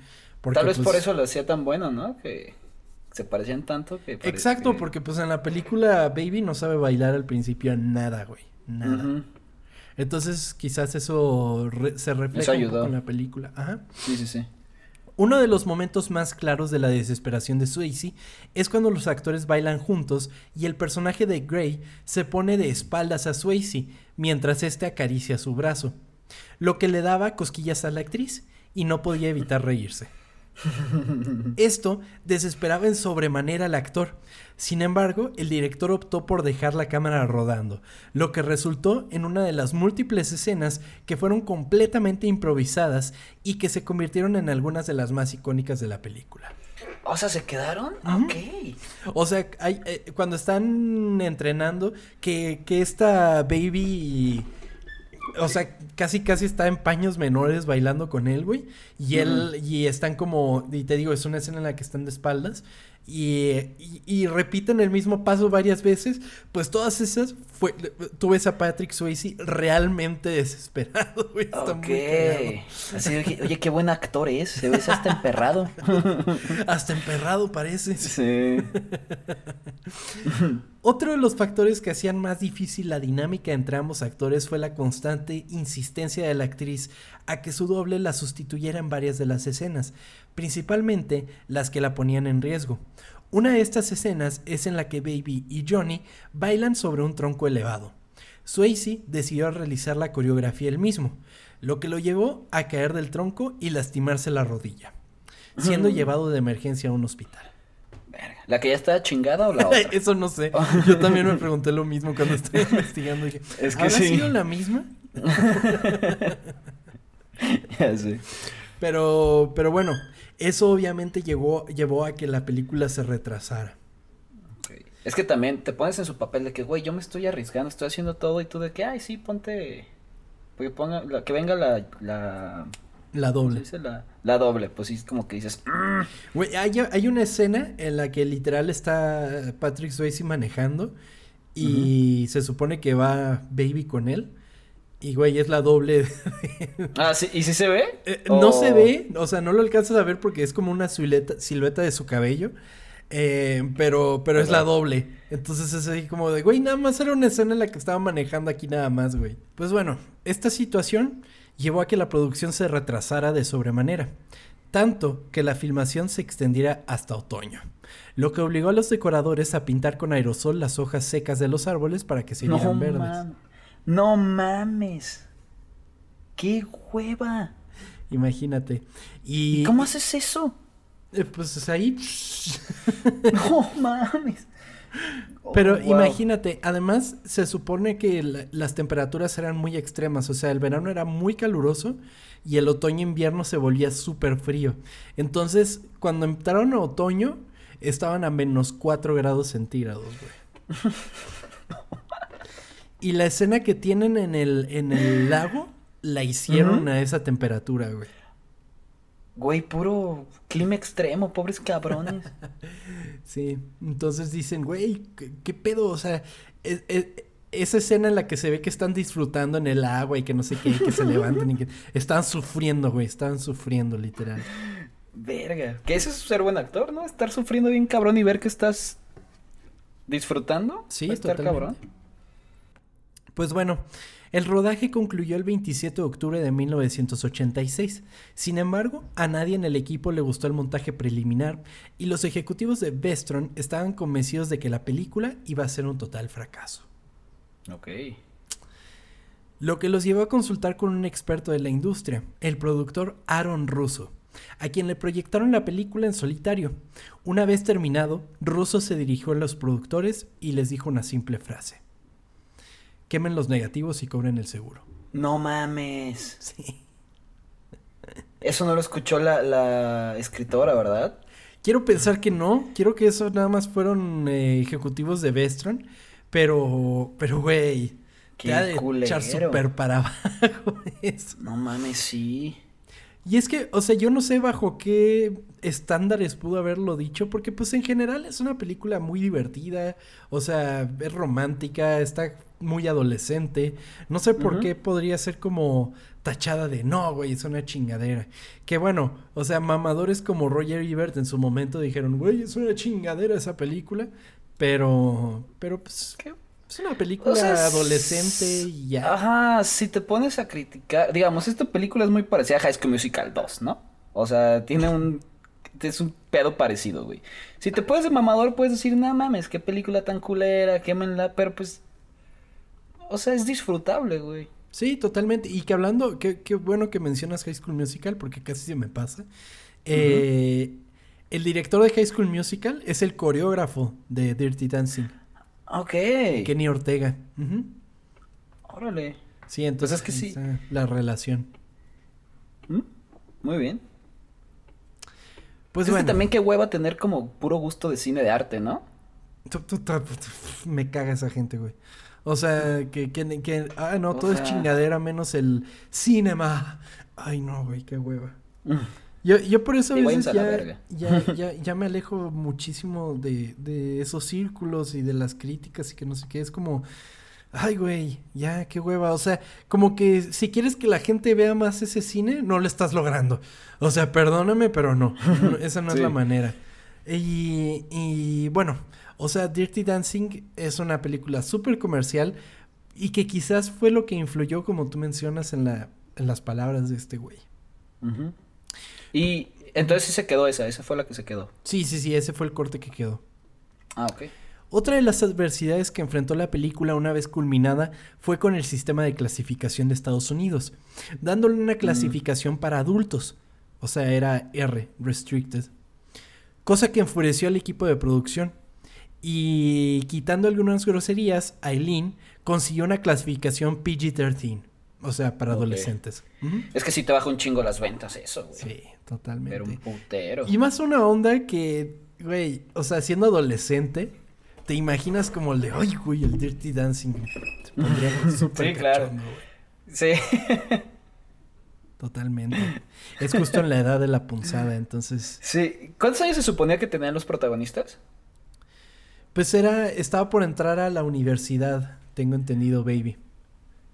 Tal vez por pues, eso lo hacía tan bueno, ¿no? Que se parecían tanto que... Exacto, porque pues en la película Baby no sabe bailar al principio nada, güey. Nada. Entonces quizás eso se refleja en la película. Ajá. Sí, sí, sí. Uno de los momentos más claros de la desesperación de Swayze es cuando los actores bailan juntos y el personaje de Gray se pone de espaldas a Swayze mientras éste acaricia su brazo, lo que le daba cosquillas a la actriz y no podía evitar reírse. Esto desesperaba en sobremanera al actor. Sin embargo, el director optó por dejar la cámara rodando, lo que resultó en una de las múltiples escenas que fueron completamente improvisadas y que se convirtieron en algunas de las más icónicas de la película. O sea, ¿se quedaron? Ok. O sea, hay, eh, cuando están entrenando, que, que esta baby o sea, casi casi está en paños menores bailando con él, güey. Y él, y están como, y te digo, es una escena en la que están de espaldas. Y, repiten el mismo paso varias veces, pues todas esas fue, tú ves a Patrick Swayze realmente desesperado, güey. Está muy Así, oye, oye, qué buen actor es, se ve hasta emperrado. hasta emperrado parece. Sí. Otro de los factores que hacían más difícil la dinámica entre ambos actores fue la constante insistencia de la actriz a que su doble la sustituyera en varias de las escenas, principalmente las que la ponían en riesgo. Una de estas escenas es en la que Baby y Johnny bailan sobre un tronco elevado. Swayze decidió realizar la coreografía él mismo, lo que lo llevó a caer del tronco y lastimarse la rodilla, siendo llevado de emergencia a un hospital. ¿La que ya está chingada o la otra? Eso no sé. Yo también me pregunté lo mismo cuando estaba investigando. Dije, es que ¿Habrá sido la misma? ya sé. Pero, pero bueno, eso obviamente llevó, llevó a que la película se retrasara. Es que también te pones en su papel de que, güey, yo me estoy arriesgando, estoy haciendo todo y tú de que, ay, sí, ponte, que, ponga, que venga la, la... La doble. La, la, doble, pues sí, es como que dices... Mm". Güey, hay, hay, una escena en la que literal está Patrick Swayze manejando y se supone que va Baby con él. Y güey, es la doble. ah, sí, ¿y si se ve? Eh, no se ve, o sea, no lo alcanzas a ver porque es como una silueta, silueta de su cabello. Eh, pero, pero es la doble. Entonces es así como de, güey, nada más era una escena en la que estaba manejando aquí nada más, güey. Pues bueno, esta situación llevó a que la producción se retrasara de sobremanera. Tanto que la filmación se extendiera hasta otoño. Lo que obligó a los decoradores a pintar con aerosol las hojas secas de los árboles para que se vieran verdes. No mames. ¡Qué hueva! Imagínate. ¿Y, cómo haces eso? Eh, pues es ahí. no mames. Pero oh, imagínate, además se supone que las temperaturas eran muy extremas, o sea, el verano era muy caluroso y el otoño-invierno se volvía súper frío. Entonces, cuando entraron a otoño, estaban a menos 4 grados centígrados, güey. Y la escena que tienen en el, en el lago la hicieron a esa temperatura, güey. Güey, puro clima extremo, pobres cabrones. sí, entonces dicen, güey, ¿qué, pedo? O sea, esa escena en la que se ve que están disfrutando en el agua y que no sé qué, que se levantan y que están sufriendo, güey, están sufriendo, literal. Verga. Que ese es ser buen actor, ¿no? Estar sufriendo bien cabrón y ver que estás disfrutando. Sí, estar cabrón. Pues bueno, el rodaje concluyó el 27 de octubre de 1986. Sin embargo, a nadie en el equipo le gustó el montaje preliminar y los ejecutivos de Vestron estaban convencidos de que la película iba a ser un total fracaso. Ok. Lo que los llevó a consultar con un experto de la industria, el productor Aaron Russo, a quien le proyectaron la película en solitario. Una vez terminado, Russo se dirigió a los productores y les dijo una simple frase. Quemen los negativos y cobren el seguro. No mames. Sí. Eso no lo escuchó la, la escritora, ¿verdad? Quiero pensar que no. Quiero que eso nada más fueron eh, ejecutivos de Vestron. Pero, pero, güey. Qué te ha de echar súper para abajo eso. No mames, sí. Y es que, o sea, yo no sé bajo qué estándares pudo haberlo dicho, porque pues en general es una película muy divertida, o sea, es romántica, está muy adolescente, no sé por qué podría ser como tachada de no, güey, es una chingadera. Que bueno, o sea, mamadores como Roger Ebert en su momento dijeron, güey, es una chingadera esa película, pero, pero pues ¿Qué? es una película O sea, es- adolescente y ya. Ajá, si te pones a criticar, digamos, esta película es muy parecida a High School Musical 2, ¿no? O sea, tiene un es un pedo parecido, güey. Si te puedes de mamador, puedes decir, no mames, qué película tan culera, quémenla, pero pues, o sea, es disfrutable, güey. Sí, totalmente. Y que hablando, qué, qué bueno que mencionas High School Musical, porque casi se me pasa. Eh, El director de High School Musical es el coreógrafo de Dirty Dancing, Ok. Kenny Ortega. Ujú. Órale. Sí, entonces es que sí. la relación. ¿Mm? Muy bien. Pues bueno, también qué hueva tener como puro gusto de cine de arte, ¿no? me caga esa gente, güey. O sea, que, que, que- ah, no, O todo es chingadera menos el cinema. Ay, no, güey, qué hueva. Mm. Yo, yo por eso a veces ya, ya, ya, ya me alejo muchísimo de, de esos círculos y de las críticas y que no sé qué. Es como, ay, güey, ya, qué hueva. O sea, como que si quieres que la gente vea más ese cine, no lo estás logrando. O sea, perdóname, pero no. no, esa no es la manera. Y, y bueno, o sea, Dirty Dancing es una película súper comercial y que quizás fue lo que influyó, como tú mencionas, en, la, en las palabras de este güey. Y entonces sí se quedó esa, esa fue la que se quedó. Sí, sí, sí, ese fue el corte que quedó. Ah, ok. Otra de las adversidades que enfrentó la película una vez culminada fue con el sistema de clasificación de Estados Unidos, dándole una clasificación para adultos, o sea, era R, restricted, cosa que enfureció al equipo de producción. Y quitando algunas groserías, Eileen consiguió una clasificación PG-13, o sea, para adolescentes. Es que sí te baja un chingo las ventas eso, güey. Sí, totalmente. Pero un putero. Y más una onda que, güey, o sea, siendo adolescente, te imaginas como el de, ay, güey, el Dirty Dancing. Te pondría súper Sí, claro. Sí. Totalmente. Es justo en la edad de la punzada, entonces, sí. ¿Cuántos años se suponía que tenían los protagonistas? Pues era, estaba por entrar a la universidad, tengo entendido, baby.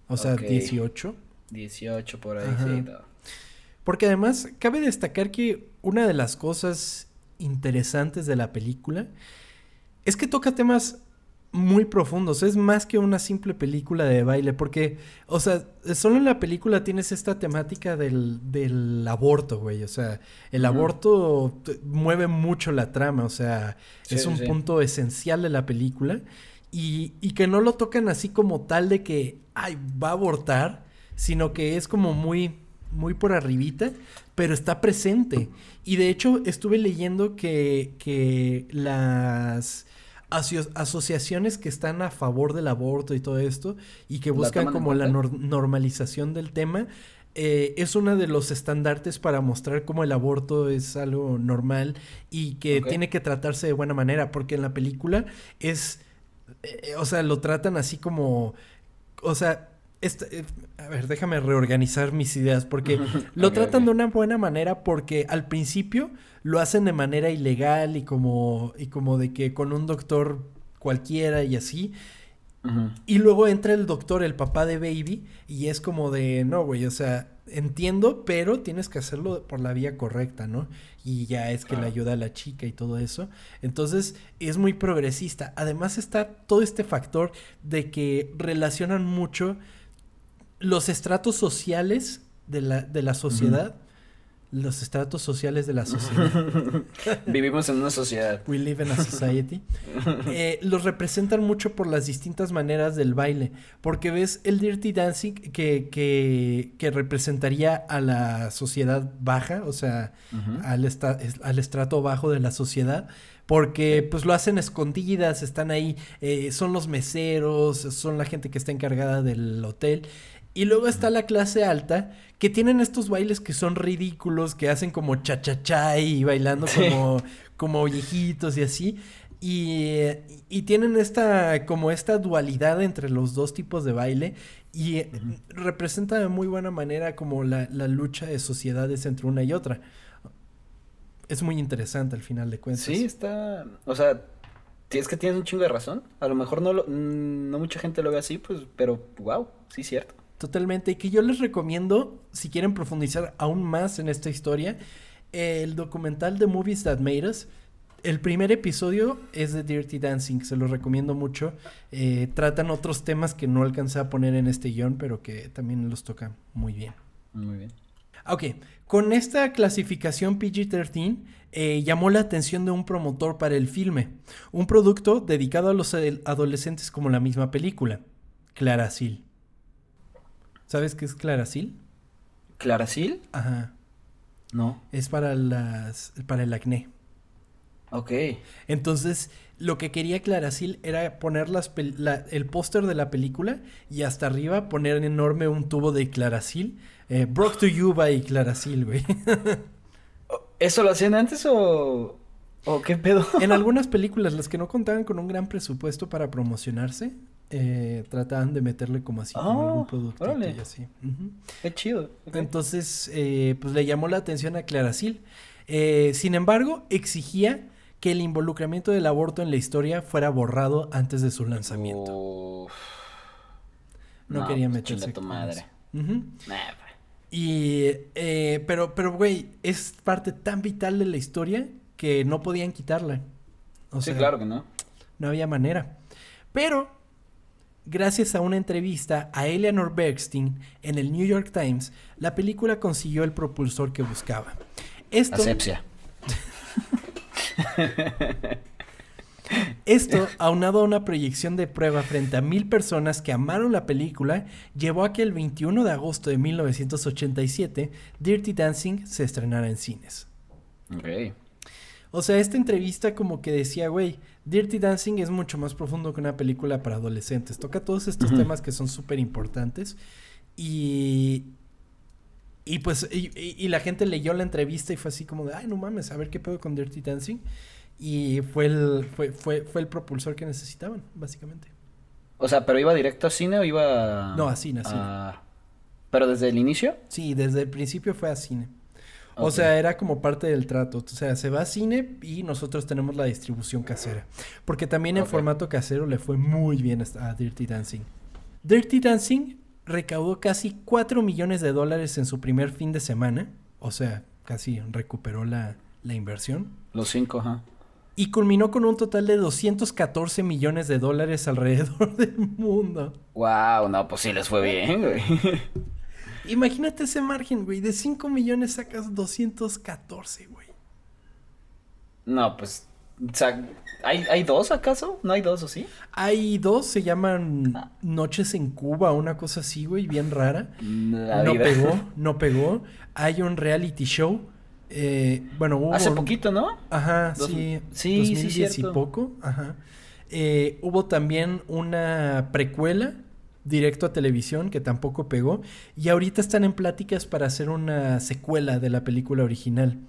O sea, Ok. 18. 18 por ahí, Ajá. sí. no. Porque además, cabe destacar que una de las cosas interesantes de la película es que toca temas muy profundos. Es más que una simple película de baile. Porque, o sea, solo en la película tienes esta temática del, del aborto, güey. O sea, el aborto mueve mucho la trama. O sea, Sí, es un sí. punto esencial de la película. Y, y que no lo tocan así como tal de que, ay, va a abortar. Sino que es como muy, muy por arribita. Pero está presente. Y de hecho, estuve leyendo que, que las aso- asociaciones que están a favor del aborto y todo esto y que ¿La buscan como la nor- normalización del tema eh, es uno de los estandartes para mostrar cómo el aborto es algo normal y que tiene que tratarse de buena manera porque en la película es eh, o sea lo tratan así como o sea esta- eh, a ver, déjame reorganizar mis ideas porque lo tratan de una buena manera porque al principio lo hacen de manera ilegal y como y como de que con un doctor cualquiera y así y luego entra el doctor, el papá de Baby, y es como de, no, güey, o sea, entiendo, pero tienes que hacerlo por la vía correcta, ¿no? Y ya es que le ayuda a la chica y todo eso. Entonces, es muy progresista. Además está todo este factor de que relacionan mucho los estratos sociales de la, de la sociedad. los estratos sociales de la sociedad. Vivimos en una sociedad. We live in a society. Eh, los representan mucho por las distintas maneras del baile. Porque ves el Dirty Dancing que, que, que representaría a la sociedad baja, o sea, al, al estrato bajo de la sociedad porque pues lo hacen escondidas, están ahí, eh, son los meseros, son la gente que está encargada del hotel y luego está la clase alta, que tienen estos bailes que son ridículos, que hacen como cha-cha-cha y bailando como, como viejitos y así. Y, y, tienen esta, como esta dualidad entre los dos tipos de baile y representa de muy buena manera como la, la, lucha de sociedades entre una y otra. Es muy interesante al final de cuentas. Sí, está, o sea, es que tienes un chingo de razón. A lo mejor no, lo, no mucha gente lo ve así, pues, pero wow, sí, cierto. Totalmente. Y que yo les recomiendo, si quieren profundizar aún más en esta historia, el documental de Movies That Made Us. El primer episodio es de Dirty Dancing, se lo recomiendo mucho. Eh, tratan otros temas que no alcancé a poner en este guion, pero que también los tocan muy bien. Muy bien. Ok, con esta clasificación PG-13 eh, llamó la atención de un promotor para el filme, un producto dedicado a los adolescentes como la misma película, Claracil. ¿Sabes qué es Claracil? ¿Claracil? Ajá. No. Es para las para el acné. Ok. Entonces, lo que quería Claracil era poner las el póster de la película y hasta arriba poner en enorme un tubo de Claracil. Eh, Broke to You by Claracil, güey. ¿Eso lo hacían antes o, o qué pedo? en algunas películas, las que no contaban con un gran presupuesto para promocionarse, eh, trataban de meterle como así, como algún ah, producto y así. Qué chido. Entonces, eh, pues le llamó la atención a Claracil. Eh, sin embargo, exigía que el involucramiento del aborto en la historia fuera borrado antes de su lanzamiento. No, quería pues, meterse. tu madre. Y, eh, pero, pero, güey, es parte tan vital de la historia que no podían quitarla. sí, claro que no. No había manera. Pero Gracias a una entrevista a Eleanor Bergstein en el New York Times, la película consiguió el propulsor que buscaba. Esto, Asepsia. Esto, aunado a una proyección de prueba frente a mil personas que amaron la película, llevó a que el 21 de agosto de 1987 Dirty Dancing se estrenara en cines. Okay. O sea, esta entrevista como que decía, güey, Dirty Dancing es mucho más profundo que una película para adolescentes. Toca todos estos temas que son súper importantes. Y. Y pues, y, la gente leyó la entrevista y fue así como de, ay, no mames, a ver qué pedo con Dirty Dancing. Y fue el, fue, fue, fue el propulsor que necesitaban, básicamente. O sea, ¿pero iba directo a cine o iba...? No, a cine, a cine. ¿Pero desde el inicio? Sí, desde el principio fue a cine. O sea, era como parte del trato. O sea, se va a cine y nosotros tenemos la distribución casera. Porque también en formato casero le fue muy bien a Dirty Dancing. Dirty Dancing recaudó casi 4 millones de dólares en su primer fin de semana. O sea, casi recuperó la, inversión. Los 5, ajá. Y culminó con un total de 214 millones de dólares alrededor del mundo. Wow, no, pues sí les fue bien, güey. Imagínate ese margen, güey. De 5 millones sacas 214, güey. No, pues. ¿hay, ¿hay, dos acaso? ¿No hay dos o sí? Hay dos, se llaman ah. Noches en Cuba, una cosa así, güey, bien rara. no pegó, no pegó. Hay un reality show. Eh, bueno, hubo. Hace poquito, ¿no? Ajá, sí. Sí, 2010 sí, y poco. Ajá. Eh, hubo también una precuela directo a televisión que tampoco pegó y ahorita están en pláticas para hacer una secuela de la película original.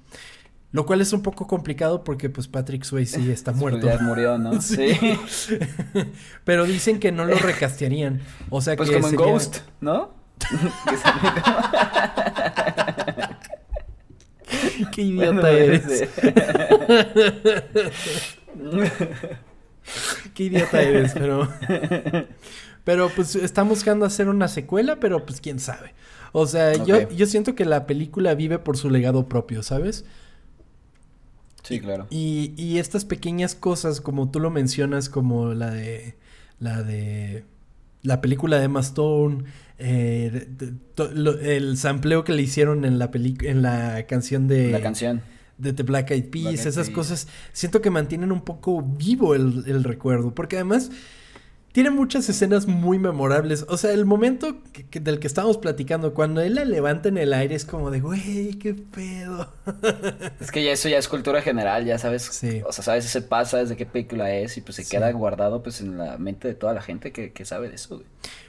Lo cual es un poco complicado porque pues Patrick Swayze está muerto. Ya murió, ¿no? Sí. Pero dicen que no lo recastearían. O sea pues que como en Ghost, ¿no? Qué idiota eres. Qué idiota eres, pero pero pues están buscando hacer una secuela, pero pues quién sabe. O sea, yo, yo siento que la película vive por su legado propio, ¿sabes? Sí, claro. Y, y estas pequeñas cosas, como tú lo mencionas, como la de. La de. La película de Emma Stone, eh, el sampleo que le hicieron en la en la canción de la canción de The Black Eyed Peas, esas cosas, siento que mantienen un poco vivo el, el recuerdo, porque además tiene muchas escenas muy memorables. O sea, el momento del que estábamos platicando, cuando él la levanta en el aire, es como de, güey, qué pedo. Es que ya eso ya es cultura general, ya sabes. Sí. O sea, sabes, se pasa desde qué película es y pues se queda guardado pues en la mente de toda la gente que, que sabe de eso, güey.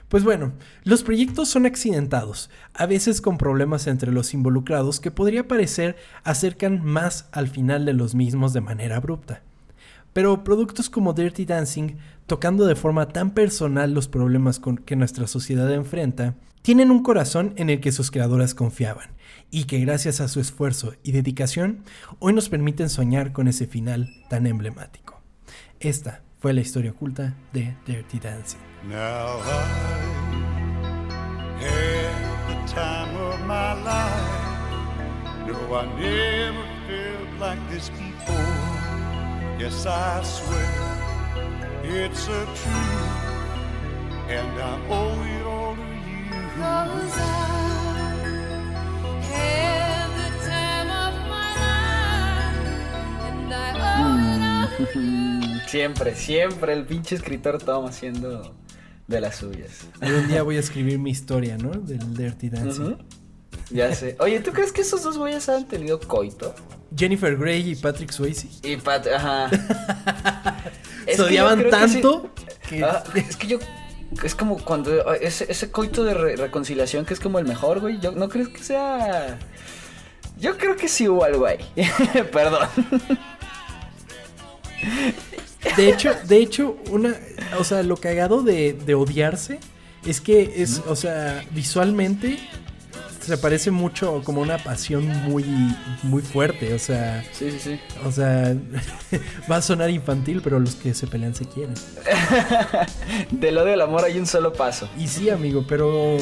Pues bueno, los proyectos son accidentados, a veces con problemas entre los involucrados que podría parecer acercan más al final de los mismos de manera abrupta. Pero productos como Dirty Dancing, tocando de forma tan personal los problemas con que nuestra sociedad enfrenta, tienen un corazón en el que sus creadoras confiaban y que gracias a su esfuerzo y dedicación hoy nos permiten soñar con ese final tan emblemático. Esta fue la historia oculta de Dirty Dancing. Now Yes, I swear it's a truth, and I owe it all to you. Cause I had the time of my life, and I owe it all Siempre, siempre el pinche escritor estaba haciendo de las suyas. un día voy a escribir mi historia, ¿no? Del Dirty Dancing. Ya sé. Oye, ¿tú crees que esos dos güeyes han tenido coito? Jennifer Grey y Patrick Swayze. Y Pat, ajá. Se odiaban tanto ah, es que yo es como cuando ese, ese coito de reconciliación que es como el mejor, güey. Yo no creo que sea. Yo creo que sí hubo algo ahí. Perdón. De hecho, de hecho, una. O sea, lo cagado de, de odiarse es que es, o sea, visualmente se parece mucho como una pasión muy, muy fuerte, o sea... Sí, sí, sí. O sea, va a sonar infantil, pero los que se pelean se quieren. Del odio al amor hay un solo paso. Y sí, amigo, pero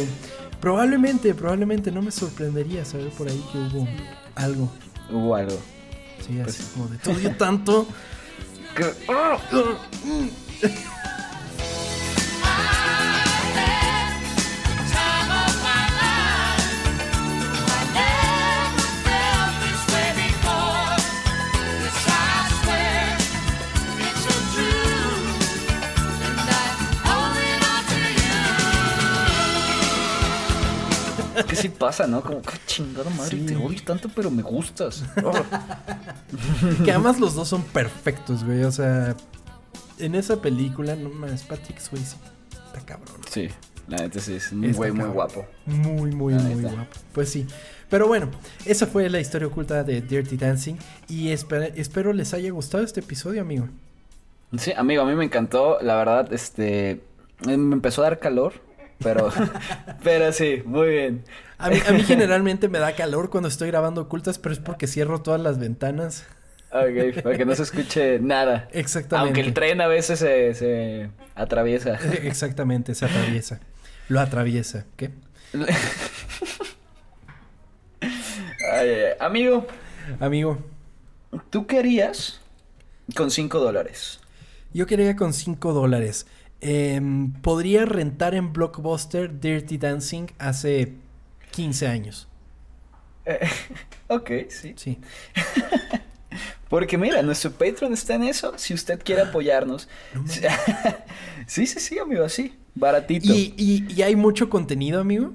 probablemente, probablemente no me sorprendería saber por ahí que hubo algo. Hubo algo. Sí, así pues como de te odio tanto. Que... Es que sí pasa, ¿no? Como, qué chingada madre, te odio tanto, pero me gustas. que además los dos son perfectos, güey. O sea, en esa película, no más, Patrick Swayze está cabrón. Sí, la neta sí, es un güey muy guapo. Muy, muy, muy guapo. Pues sí. Pero bueno, esa fue la historia oculta de Dirty Dancing. Y espero les haya gustado este episodio, amigo. Sí, amigo, a mí me encantó. La verdad, este. Me empezó a dar calor pero, pero sí, muy bien. A mí, a mí generalmente me da calor cuando estoy grabando ocultas, pero es porque cierro todas las ventanas. Ok, para que no se escuche nada. Exactamente. Aunque el tren a veces se, se atraviesa. Exactamente, se atraviesa. Lo atraviesa. ¿Qué? Amigo. Amigo. ¿Tú querías con 5 dólares? Yo quería con 5 dólares. Em, podría rentar en Blockbuster Dirty Dancing hace 15 años. Eh, ok, sí. Sí. Porque mira, nuestro Patreon está en eso. Si usted quiere apoyarnos. sí, sí, sí, amigo, así. Baratito. ¿Y, y, hay mucho contenido, amigo?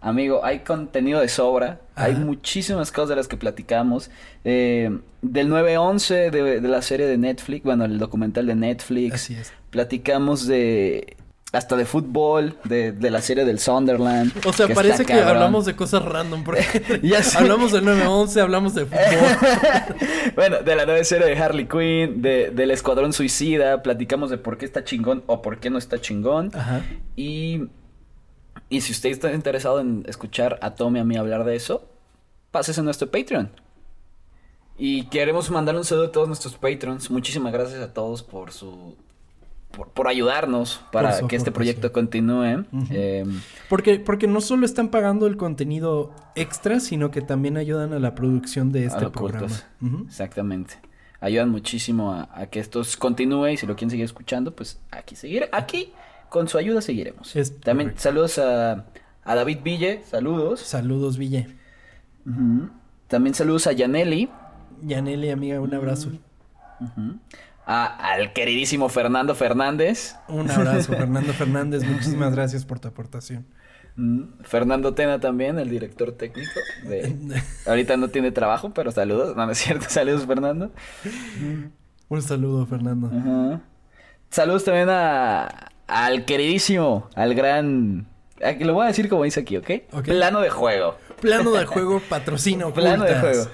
Amigo, hay contenido de sobra. Hay muchísimas cosas de las que platicamos. Eh, del 9-11 de, de la serie de Netflix, bueno, el documental de Netflix. Así es platicamos de hasta de fútbol, de, de, la serie del Sunderland. O sea, parece que hablamos de cosas random, porque hablamos del 911, hablamos de fútbol. bueno, de la nueva serie de Harley Quinn, de, del Escuadrón Suicida, platicamos de por qué está chingón o por qué no está chingón. Ajá. Y, y si usted está interesado en escuchar a Tommy y a mí hablar de eso, pásese a nuestro Patreon. Y queremos mandar un saludo a todos nuestros Patrons. Muchísimas gracias a todos por su por, ayudarnos para que este proyecto continúe. Em, porque, porque no solo están pagando el contenido extra, sino que también ayudan a la producción de este programa. Exactamente. Ayudan muchísimo a, que esto continúe y si lo quieren seguir escuchando, pues aquí seguir, aquí con su ayuda seguiremos. también saludos a, A David Ville, saludos. Saludos, Ville. También saludos a Yaneli. Yaneli, amiga, un abrazo. al queridísimo Fernando Fernández. Un abrazo, Fernando Fernández. Muchísimas gracias por tu aportación. Fernando Tena también, el director técnico. De... Ahorita no tiene trabajo, pero saludos. No, no es cierto. Saludos, Fernando. Un saludo, Fernando. Saludos también a, al queridísimo, al gran... Lo voy a decir como dice aquí, ¿ok? Plano de juego. Plano de juego, patrocino. Plano de juego.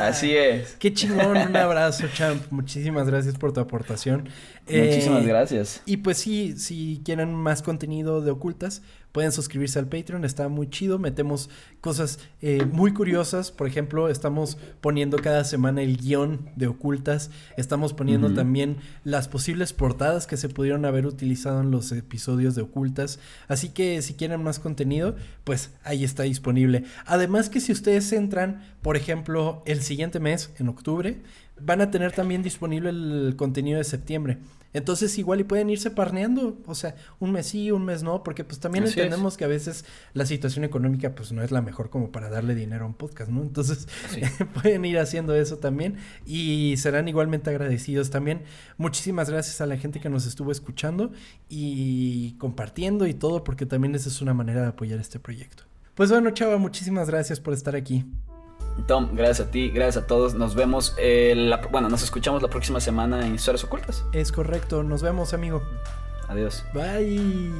Así es. Qué chingón, un abrazo, champ. Muchísimas gracias por tu aportación. Muchísimas eh, gracias. Y pues sí, si quieren más contenido de ocultas, pueden suscribirse al Patreon, está muy chido, metemos cosas eh, muy curiosas, por ejemplo, estamos poniendo cada semana el guion de ocultas, estamos poniendo también las posibles portadas que se pudieron haber utilizado en los episodios de ocultas, así que si quieren más contenido, pues ahí está disponible. Además que si ustedes entran, por ejemplo, el siguiente mes, en octubre, van a tener también disponible el contenido de septiembre. Entonces igual y pueden irse parneando, o sea, un mes sí, un mes no, porque pues también entendemos que a veces la situación económica pues no es la mejor como para darle dinero a un podcast, ¿no? Entonces pueden ir haciendo eso también y serán igualmente agradecidos también. Muchísimas gracias a la gente que nos estuvo escuchando y compartiendo y todo, porque también esa es una manera de apoyar este proyecto. Pues bueno, Chava, muchísimas gracias por estar aquí. Tom, gracias a ti, gracias a todos. Nos vemos, eh, bueno, nos escuchamos la próxima semana en Historias Ocultas. Es correcto, nos vemos, amigo. Adiós. Bye.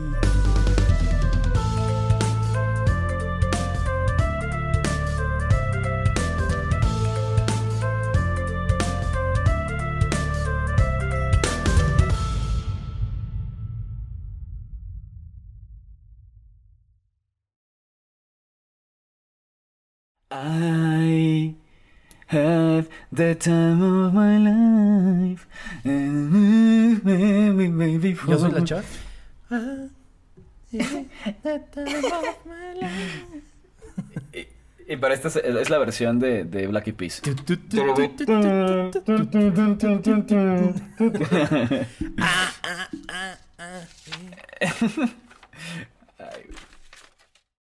Have the time of my life. Yo soy la chat. Y, para esta es, la versión de, de Black Eyed Peas.